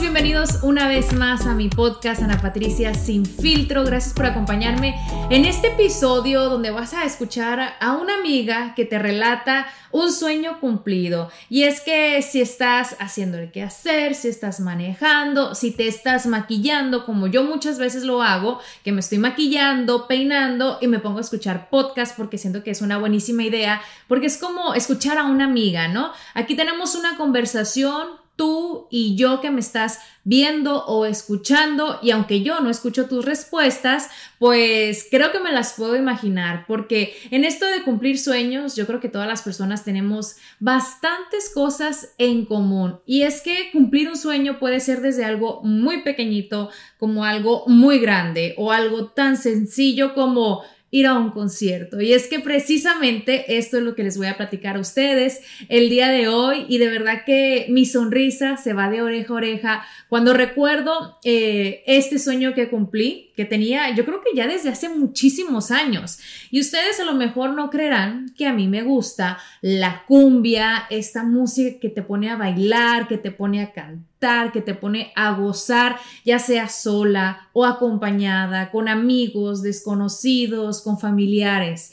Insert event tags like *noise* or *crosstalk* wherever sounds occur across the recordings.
Bienvenidos una vez más a mi podcast Ana Patricia Sin Filtro. Gracias por acompañarme en este episodio donde vas a escuchar a una amiga que te relata un sueño cumplido. Y es que si estás haciendo el que hacer, si estás manejando, si te estás maquillando, como yo muchas veces lo hago, que me estoy maquillando, peinando y me pongo a escuchar podcast porque siento que es una buenísima idea, porque es como escuchar a una amiga, ¿no? Aquí tenemos una conversación tú y yo que me estás viendo o escuchando y aunque yo no escucho tus respuestas, pues creo que me las puedo imaginar porque en esto de cumplir sueños yo creo que todas las personas tenemos bastantes cosas en común. Y es que cumplir un sueño puede ser desde algo muy pequeñito como algo muy grande o algo tan sencillo como ir a un concierto. Y es que precisamente esto es lo que les voy a platicar a ustedes el día de hoy y de verdad que mi sonrisa se va de oreja a oreja cuando recuerdo eh, este sueño que cumplí, que tenía yo creo que ya desde hace muchísimos años. Y ustedes a lo mejor no creerán que a mí me gusta la cumbia, esta música que te pone a bailar, que te pone a cantar que te pone a gozar, ya sea sola o acompañada, con amigos, desconocidos, con familiares.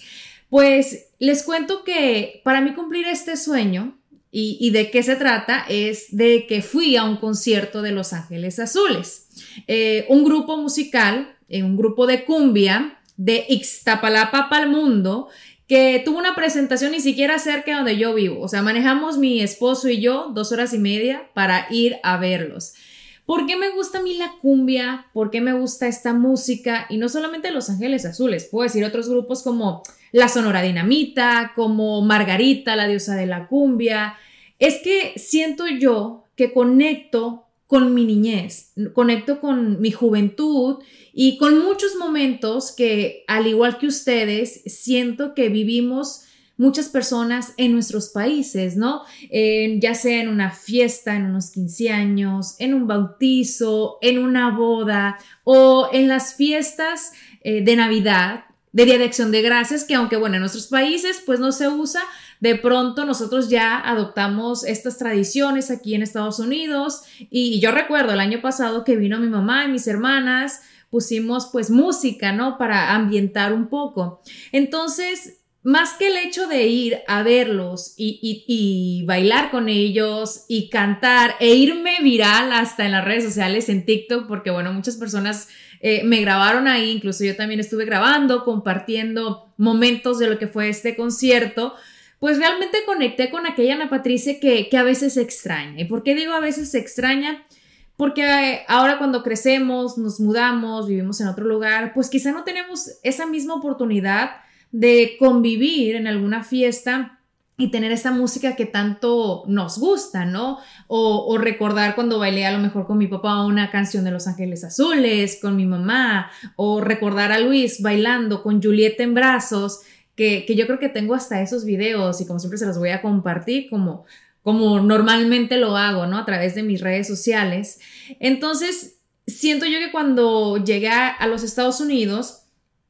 Pues les cuento que para mí cumplir este sueño y, de qué se trata es de que fui a un concierto de Los Ángeles Azules, eh, un grupo musical, eh, un grupo de cumbia de Ixtapalapa para el mundo que tuvo una presentación ni siquiera cerca de donde yo vivo. O sea, manejamos mi esposo y yo dos horas y media para ir a verlos. ¿Por qué me gusta a mí la cumbia? ¿Por qué me gusta esta música? Y no solamente Los Ángeles Azules, puedo decir otros grupos como La Sonora Dinamita, como Margarita, la diosa de la cumbia. Es que siento yo que conecto con mi niñez, conecto con mi juventud y con muchos momentos que, al igual que ustedes, siento que vivimos muchas personas en nuestros países, ¿no? ya sea en una fiesta, en unos 15 años, en un bautizo, en una boda o en las fiestas eh, de Navidad, de Día de Acción de Gracias, que aunque bueno, en nuestros países pues no se usa, de pronto nosotros ya adoptamos estas tradiciones aquí en Estados Unidos y yo recuerdo el año pasado que vino mi mamá y mis hermanas, pusimos pues música, ¿no? Para ambientar un poco. Entonces, más que el hecho de ir a verlos y, bailar con ellos y cantar e irme viral hasta en las redes sociales, en TikTok, porque bueno, muchas personas eh, me grabaron ahí, incluso yo también estuve grabando, compartiendo momentos de lo que fue este concierto, pues realmente conecté con aquella Ana Patricia que, que a veces se extraña. ¿Y por qué digo a veces extraña? Porque eh, ahora cuando crecemos, nos mudamos, vivimos en otro lugar, pues quizá no tenemos esa misma oportunidad de convivir en alguna fiesta y tener esa música que tanto nos gusta, ¿no? O, o, recordar cuando bailé a lo mejor con mi papá una canción de Los Ángeles Azules, con mi mamá, o recordar a Luis bailando con Julieta en brazos que, yo creo que tengo hasta esos videos y como siempre se los voy a compartir como, como normalmente lo hago, ¿no? A través de mis redes sociales. Entonces, siento yo que cuando llegué a los Estados Unidos,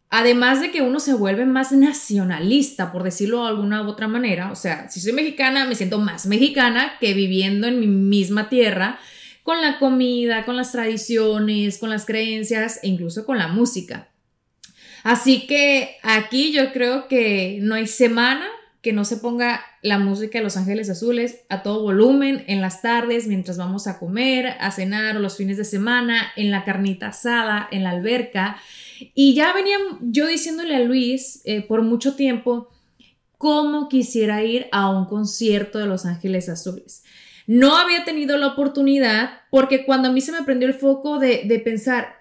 además de que uno se vuelve más nacionalista, por decirlo de alguna u otra manera, o sea, si soy mexicana, me siento más mexicana que viviendo en mi misma tierra, con la comida, con las tradiciones, con las creencias e incluso con la música. Así que aquí yo creo que no hay semana que no se ponga la música de Los Ángeles Azules a todo volumen en las tardes mientras vamos a comer, a cenar o los fines de semana, en la carnita asada, en la alberca. Y ya venía yo diciéndole a Luis eh, por mucho tiempo cómo quisiera ir a un concierto de Los Ángeles Azules. No había tenido la oportunidad porque cuando a mí se me prendió el foco de, de pensar,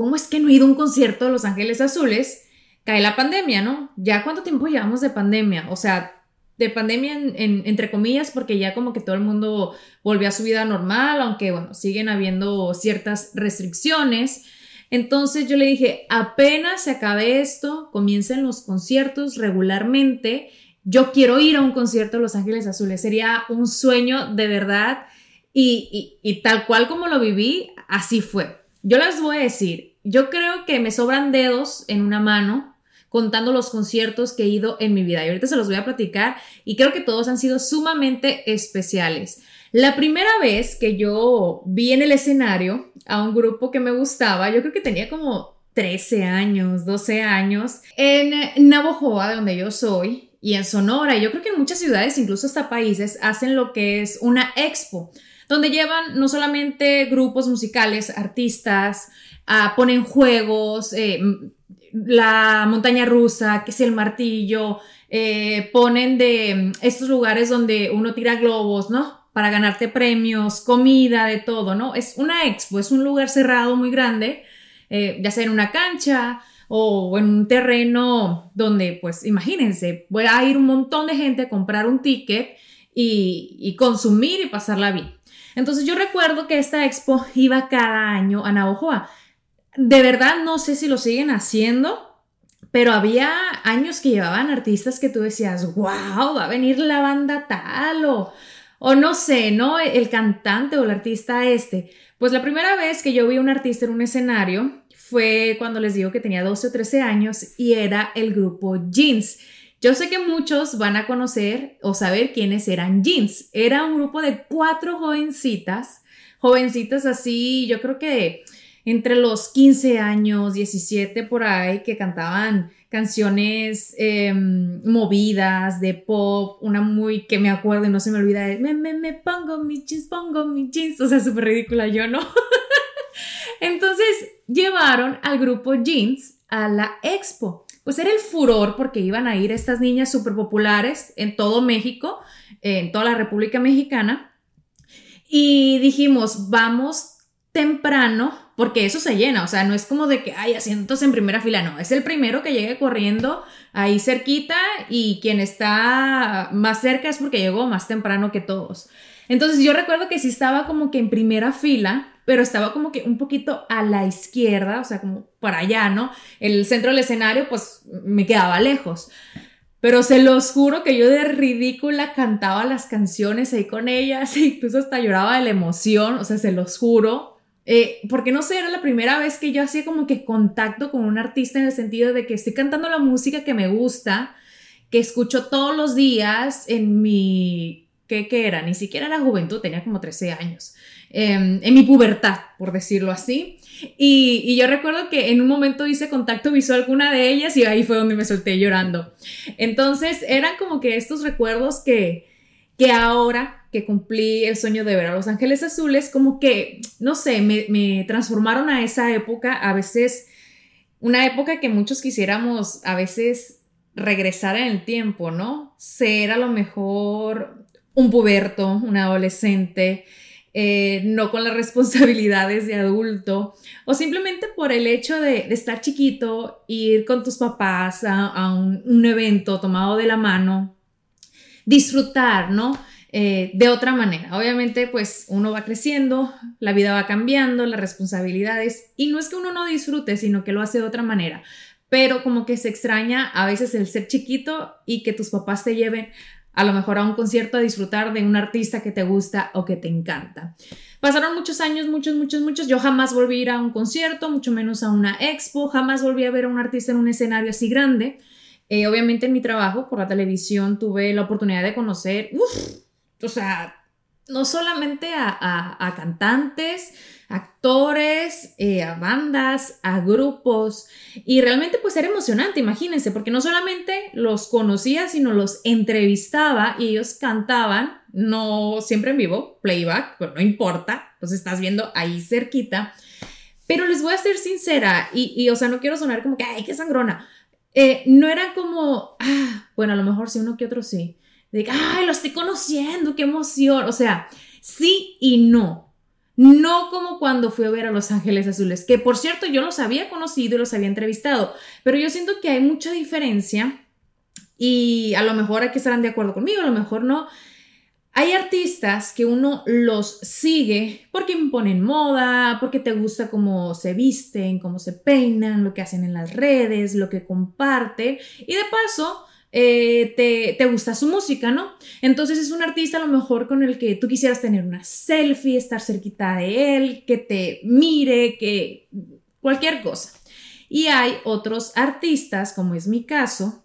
¿cómo es que no he ido a un concierto de Los Ángeles Azules? cae la pandemia, ¿no? Ya cuánto tiempo llevamos de pandemia, o sea, de pandemia entre comillas, porque ya como que todo el mundo volvió a su vida normal, aunque bueno, siguen habiendo ciertas restricciones. Entonces yo le dije, apenas se acabe esto, comiencen los conciertos regularmente. Yo quiero ir a un concierto de Los Ángeles Azules, sería un sueño de verdad y, y tal cual como lo viví, así fue. Yo les voy a decir, yo creo que me sobran dedos en una mano contando los conciertos que he ido en mi vida. Y ahorita se los voy a platicar y creo que todos han sido sumamente especiales. La primera vez que yo vi en el escenario a un grupo que me gustaba, yo creo que tenía como 13 años, 12 años, en Navojoa, de donde yo soy, y en Sonora. Yo creo que en muchas ciudades, incluso hasta países, hacen lo que es una expo, donde llevan no solamente grupos musicales, artistas, ah, ponen juegos, eh, la montaña rusa, que es el martillo, eh, ponen de mm, estos lugares donde uno tira globos, ¿no? Para ganarte premios, comida, de todo, ¿no? Es una expo, es un lugar cerrado muy grande, eh, ya sea en una cancha o en un terreno donde, pues, imagínense, voy a ir un montón de gente a comprar un ticket y, y consumir y pasarla bien. Entonces yo recuerdo que esta expo iba cada año a Navojoa de verdad no sé si lo siguen haciendo, pero había años que llevaban artistas que tú decías, wow, va a venir la banda tal o, o no sé, ¿no? El cantante o el artista este. Pues la primera vez que yo vi a un artista en un escenario fue cuando les digo que tenía 12 o 13 años y era el grupo Jeans. Yo sé que muchos van a conocer o saber quiénes eran Jeans. Era un grupo de cuatro jovencitas, jovencitas así, yo creo que entre los 15 años, 17 por ahí, que cantaban canciones em, movidas de pop, una muy que me acuerdo y no se me olvida de me, me, me pongo mi jeans, pongo mi jeans, o sea, súper ridícula yo, ¿no? *laughs* Entonces llevaron al grupo Jeans a la expo. Pues era el furor porque iban a ir estas niñas súper populares en todo México, en toda la República Mexicana. Y dijimos, vamos temprano, porque eso se llena, o sea, no es como de que hay asientos en primera fila, no, es el primero que llegue corriendo ahí cerquita y quien está más cerca es porque llegó más temprano que todos. Entonces yo recuerdo que sí estaba como que en primera fila, pero estaba como que un poquito a la izquierda, o sea, como para allá, ¿no? El centro del escenario pues me quedaba lejos. Pero se los juro que yo de ridícula cantaba las canciones ahí con ellas *laughs* incluso hasta lloraba de la emoción, o sea, se los juro. Eh, porque no sé, era la primera vez que yo hacía como que contacto con un artista en el sentido de que estoy cantando la música que me gusta, que escucho todos los días en mi, ¿qué, era? Ni siquiera la juventud, tenía como 13 años, em, en mi pubertad, por decirlo así. Y, y, yo recuerdo que en un momento hice contacto visual con una de ellas y ahí fue donde me solté llorando. Entonces eran como que estos recuerdos que, que ahora que cumplí el sueño de ver a Los Ángeles Azules, como que, no sé, me, transformaron a esa época, a veces, una época que muchos quisiéramos a veces regresar en el tiempo, ¿no? Ser a lo mejor un puberto, un adolescente, eh, no con las *laughs* responsabilidades de adulto, o simplemente por el hecho de, estar chiquito, ir con tus papás a, un evento tomado de la mano, disfrutar, ¿no? Eh, de otra manera. Obviamente, pues uno va creciendo, la vida va cambiando, las responsabilidades, y no es que uno no disfrute, sino que lo hace de otra manera. Pero como que se extraña a veces el ser chiquito y que tus papás te lleven a lo mejor a un concierto a disfrutar de un artista que te gusta o que te encanta. Pasaron muchos años, muchos, muchos, muchos. Yo jamás volví a ir a un concierto, mucho menos a una expo, jamás volví a ver a un artista en un escenario así grande. Eh, obviamente en mi trabajo por la televisión tuve la oportunidad de conocer, o sea, no solamente a, cantantes, actores, eh, a bandas, a grupos y realmente pues era emocionante, imagínense, porque no solamente los conocía, sino los entrevistaba y ellos cantaban, no siempre en vivo, playback, pero no importa, los estás viendo ahí cerquita. Pero les voy a ser sincera y, o sea, no quiero sonar como que, ay, qué sangrona. Eh, no era como, ah, bueno, a lo mejor sí, uno que otro sí. De que, ay, lo estoy conociendo, qué emoción. O sea, sí y no. No como cuando fui a ver a Los Ángeles Azules, que por cierto yo los había conocido y los había entrevistado, pero yo siento que hay mucha diferencia y a lo mejor aquí estarán de acuerdo conmigo, a lo mejor no. Hay artistas que uno los sigue porque imponen moda, porque te gusta cómo se visten, cómo se peinan, lo que hacen en las redes, lo que comparten y de paso eh, te, te, gusta su música, ¿no? Entonces es un artista a lo mejor con el que tú quisieras tener una selfie, estar cerquita de él, que te mire, que cualquier cosa. Y hay otros artistas, como es mi caso,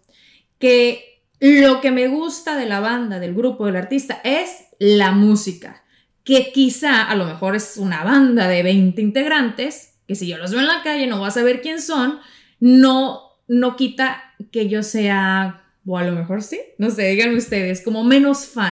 que lo que me gusta de la banda, del grupo, del artista, es la música. Que quizá a lo mejor es una banda de 20 integrantes, que si yo los veo en la calle no voy a saber quién son, no, no quita que yo sea o a lo mejor sí. No sé, díganme ustedes, como menos fan.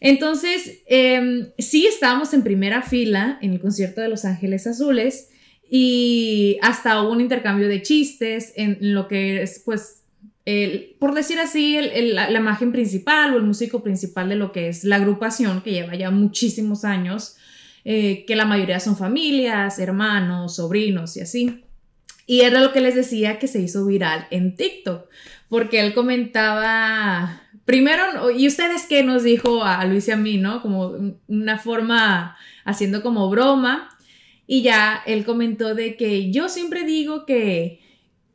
Entonces, em, sí estábamos en primera fila en el concierto de Los Ángeles Azules y hasta hubo un intercambio de chistes en lo que es, pues, por decir así, la, imagen principal o el músico principal de lo que es la agrupación, que lleva ya muchísimos años, eh, que la mayoría son familias, hermanos, sobrinos y así. Y era lo que les decía que se hizo viral en TikTok, porque él comentaba, primero, ¿y ustedes qué nos dijo a Luis y a mí, no? Como una forma, haciendo como broma, y ya él comentó de que yo siempre digo que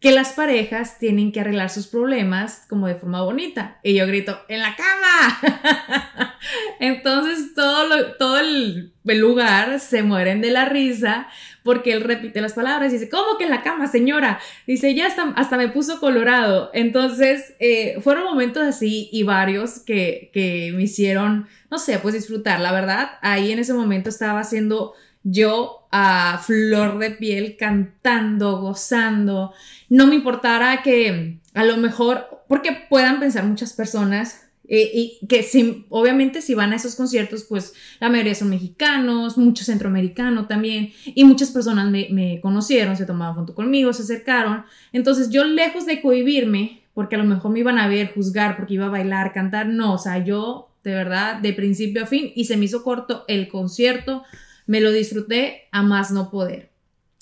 que las parejas tienen que arreglar sus problemas como de forma bonita. Y yo grito, en la cama. *laughs* Entonces todo, todo el, lugar se mueren de la risa porque él repite las palabras y dice, ¿cómo que en la cama, señora? Dice, ya hasta, hasta me puso colorado. Entonces eh, fueron momentos así y varios que, que me hicieron, no sé, pues disfrutar. La verdad, ahí en ese momento estaba haciendo yo a flor de piel cantando, gozando. No me importara que a lo mejor, porque puedan pensar muchas personas eh, y que si, obviamente si van a esos conciertos, pues la mayoría son mexicanos, mucho centroamericano también, y muchas personas me, me conocieron, se tomaban foto conmigo, se acercaron. Entonces yo lejos de cohibirme, porque a lo mejor me iban a ver, juzgar, porque iba a bailar, cantar, no, o sea, yo de verdad, de principio a fin, y se me hizo corto el concierto me lo disfruté a más no poder.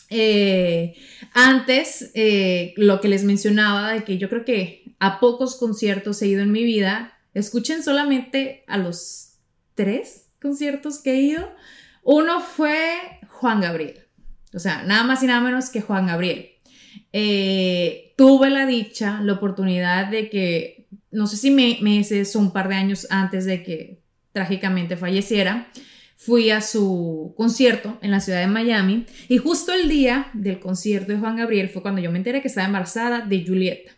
Eh, antes, eh, lo que les mencionaba de que yo creo que a pocos conciertos he ido en mi vida, escuchen solamente a los tres conciertos que he ido. Uno fue Juan Gabriel, o sea, nada más y nada menos que Juan Gabriel. Eh, tuve la dicha, la oportunidad de que, no sé si meses o un par de años antes de que trágicamente falleciera, fui a su concierto en la ciudad de Miami y justo el día del concierto de Juan Gabriel fue cuando yo me enteré que estaba embarazada de Julieta.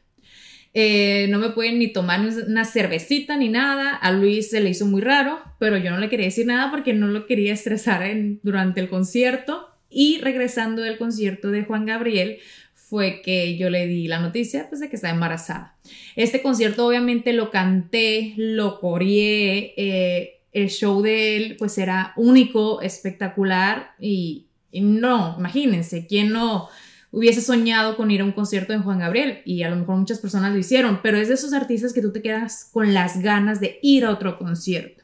Eh, no me pueden ni tomar una cervecita ni nada. A Luis se le hizo muy raro, pero yo no le quería decir nada porque no lo quería estresar durante el concierto. Y regresando del concierto de Juan Gabriel, fue que yo le di la noticia pues, de que estaba embarazada. Este concierto obviamente lo canté, lo coreé, eh, el show de él pues era único, espectacular y, no, imagínense, ¿quién no hubiese soñado con ir a un concierto de Juan Gabriel? Y a lo mejor muchas personas lo hicieron, pero es de esos artistas que tú te quedas con las ganas de ir a otro concierto.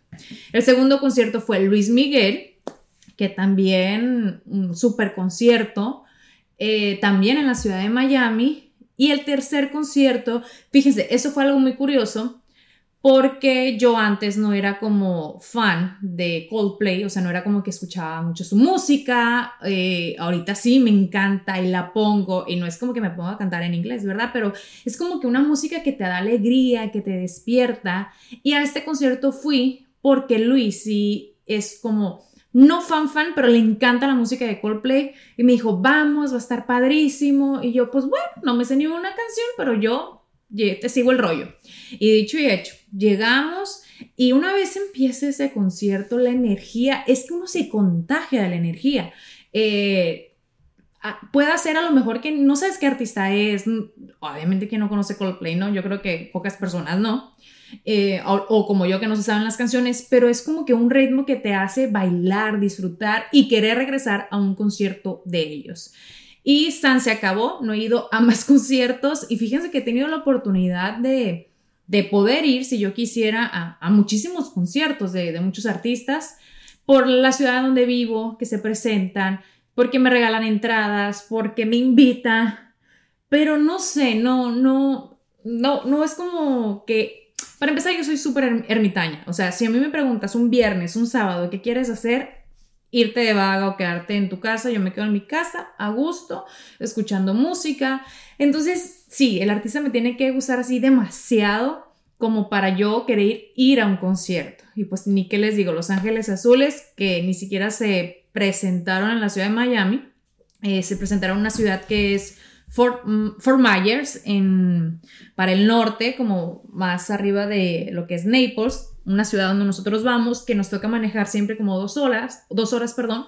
El segundo concierto fue Luis Miguel, que también un super concierto, eh, también en la ciudad de Miami. Y el tercer concierto, fíjense, eso fue algo muy curioso porque yo antes no era como fan de Coldplay, o sea, no era como que escuchaba mucho su música, eh, ahorita sí me encanta y la pongo, y no es como que me ponga a cantar en inglés, ¿verdad? Pero es como que una música que te da alegría, que te despierta, y a este concierto fui porque Luis sí es como no fan fan, pero le encanta la música de Coldplay y me dijo, vamos, va a estar padrísimo. Y yo, pues bueno, no me sé ni una canción, pero yo te sigo el rollo. Y dicho y hecho, llegamos y una vez empieza ese concierto, la energía, es que uno se contagia de la energía. Eh, puede ser a lo mejor que no sabes qué artista es, obviamente que no conoce Coldplay, ¿no? Yo creo que pocas personas no. Eh, o, como yo que no se saben las canciones, pero es como que un ritmo que te hace bailar, disfrutar y querer regresar a un concierto de ellos. Y San se acabó, no he ido a más *laughs* conciertos y fíjense que he tenido la oportunidad de, de poder ir, si yo quisiera, a, muchísimos conciertos de, de muchos artistas por la ciudad donde vivo, que se presentan, porque me regalan entradas, porque me invitan, pero no sé, no, no, no, no es como que para empezar, yo soy súper ermitaña. O sea, si a mí me preguntas un viernes, un sábado, ¿qué quieres hacer? Irte de vaga o quedarte en tu casa. Yo me quedo en mi casa, a gusto, escuchando música. Entonces, sí, el artista me tiene que gustar así demasiado como para yo querer ir a un concierto. Y pues ni qué les digo, Los Ángeles Azules, que ni siquiera se presentaron en la ciudad de Miami, eh, se presentaron en una ciudad que es Fort, mm, Fort Myers en, para el norte, como más arriba de lo que es Naples, una ciudad donde nosotros vamos, que nos toca manejar siempre como dos horas, dos horas, perdón.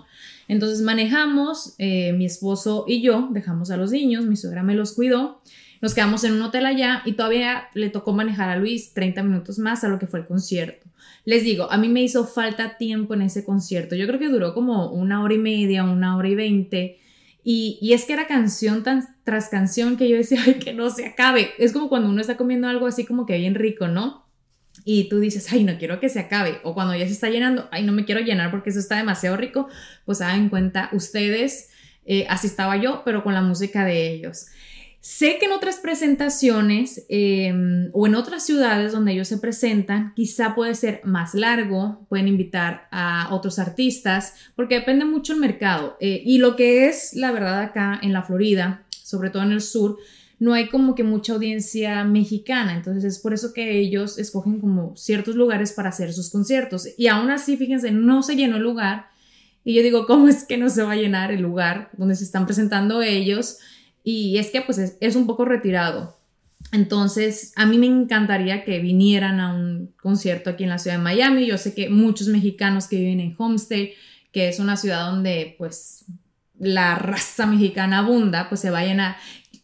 Entonces manejamos, eh, mi esposo y yo, dejamos a los niños, mi suegra me los cuidó, nos quedamos en un hotel allá y todavía le tocó manejar a Luis 30 minutos más a lo que fue el concierto. Les digo, a mí me hizo falta tiempo en ese concierto. Yo creo que duró como una hora y media, una hora y veinte y, es que era canción tras canción que yo decía, *laughs* ay, que no se acabe. Es como cuando uno está comiendo algo así como que bien rico, ¿no? Y tú dices, ay, no quiero que se acabe. O cuando ya se está llenando, ay, no me quiero llenar porque eso está demasiado rico. Pues hagan cuenta ustedes, eh, así estaba yo, pero con la música de ellos. Sé que en otras presentaciones em, o en otras ciudades donde ellos se presentan, quizá puede ser más largo, pueden invitar a otros artistas, porque depende mucho el mercado. Eh, y lo que es la verdad acá en la Florida, sobre todo en el sur, no hay como que mucha audiencia mexicana, entonces es por eso que ellos escogen como ciertos lugares para hacer sus conciertos. Y aún así, fíjense, no se llenó el lugar. Y yo digo, *laughs* ¿cómo es que no se va a llenar el lugar donde se están presentando ellos? Y es que pues es, un poco retirado. Entonces, a mí me encantaría que vinieran a un concierto aquí en la ciudad de Miami. Yo sé que muchos mexicanos que viven en Homestead, que es una ciudad donde pues la raza mexicana abunda, pues se vayan a...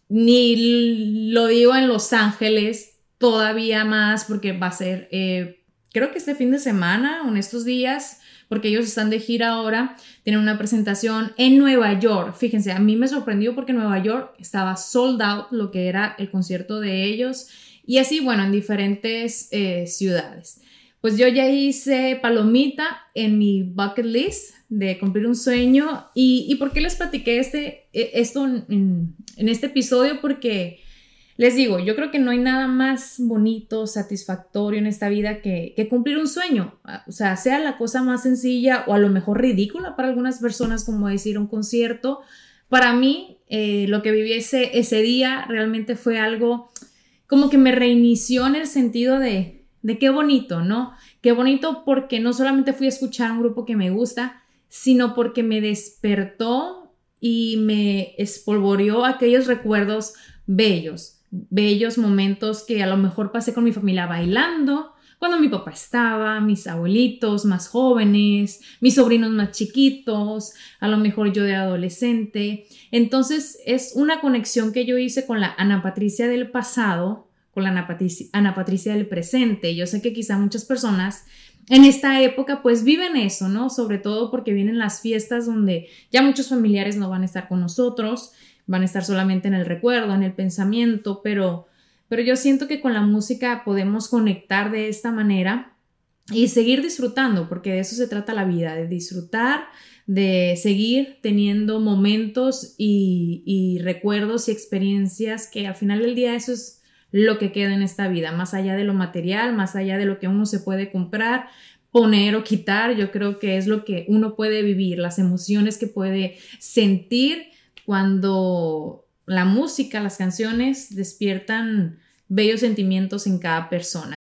Ni lo digo en Los Ángeles, todavía más, porque va a ser, eh, creo que este fin de semana o en estos días, porque ellos están de gira ahora, tienen una presentación en Nueva York. Fíjense, a mí me sorprendió porque Nueva York estaba sold out lo que era el concierto de ellos y así, bueno, en diferentes eh, ciudades. Pues yo ya hice palomita en mi bucket list de cumplir un sueño y, y ¿por qué les platiqué este, e, esto en, en este episodio? Porque les digo, yo creo que no hay nada más bonito, satisfactorio en esta vida que, cumplir un sueño. O sea, sea la cosa más sencilla o a lo mejor ridícula para algunas personas, como decir un concierto. Para mí, eh, lo que viví ese, día realmente fue algo como que me reinició en el sentido de, de qué bonito, ¿no? Qué bonito porque no solamente fui a escuchar un grupo que me gusta, sino porque me despertó y me espolvoreó aquellos recuerdos bellos bellos momentos que a lo mejor pasé con mi familia bailando, cuando mi papá estaba, mis abuelitos más jóvenes, mis sobrinos más chiquitos, a lo mejor yo de adolescente. Entonces es una conexión que yo hice con la Ana Patricia del pasado, con la Ana Patricia, Ana Patricia del presente. Yo sé que quizá muchas personas en esta época pues viven eso, ¿no? Sobre todo porque vienen las fiestas donde ya muchos familiares no van a estar con nosotros, van a estar solamente en el recuerdo, en el pensamiento, pero, pero yo siento que con la música podemos conectar de esta manera y seguir disfrutando, porque de eso se trata la vida, de disfrutar, de seguir teniendo momentos y, y recuerdos y experiencias que al final del día eso es lo que queda en esta vida, más allá de lo material, más allá de lo que uno se puede comprar, poner o quitar, yo creo que es lo que uno puede vivir, las emociones que puede sentir cuando la música, las canciones despiertan bellos sentimientos en cada persona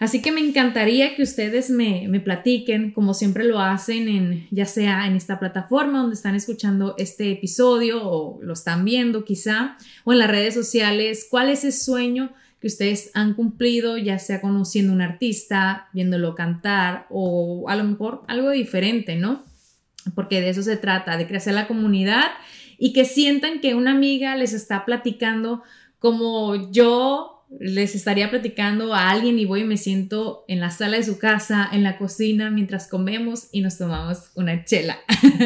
Así que me encantaría que ustedes me, me, platiquen, como siempre lo hacen, en, ya sea en esta plataforma donde están escuchando este episodio o lo están viendo quizá, o en las redes sociales, cuál es ese sueño que ustedes han cumplido, ya sea conociendo a un artista, viéndolo cantar o a lo mejor algo diferente, ¿no? Porque de eso se trata, de crecer la comunidad y que sientan que una amiga les está platicando como yo les estaría platicando a alguien y voy y me siento en la sala de su casa, en la cocina, mientras comemos y nos tomamos una chela.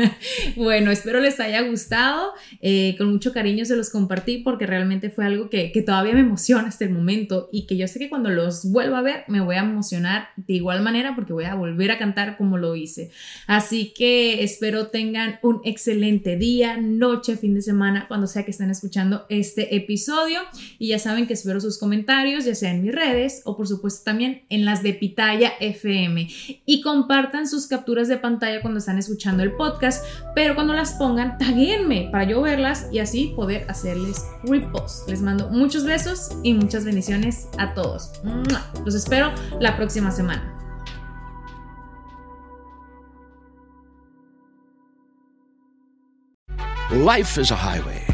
*laughs* bueno, espero les haya gustado. Eh, con mucho cariño se los compartí porque realmente fue algo que, que, todavía me emociona hasta el momento y que yo sé que cuando los vuelva a ver me voy a emocionar de igual manera porque voy a volver a cantar como lo hice. Así que espero tengan un excelente día, noche, fin de semana, cuando sea que estén escuchando este episodio y ya saben que espero sus comentarios comentarios, ya sea en mis redes o por supuesto también en las de Pitaya FM. Y compartan sus capturas de pantalla cuando están escuchando el podcast, pero cuando las pongan, taguenme para yo verlas y así poder hacerles repost. Les mando muchos besos y muchas bendiciones a todos. Los espero la próxima semana. Life is a highway.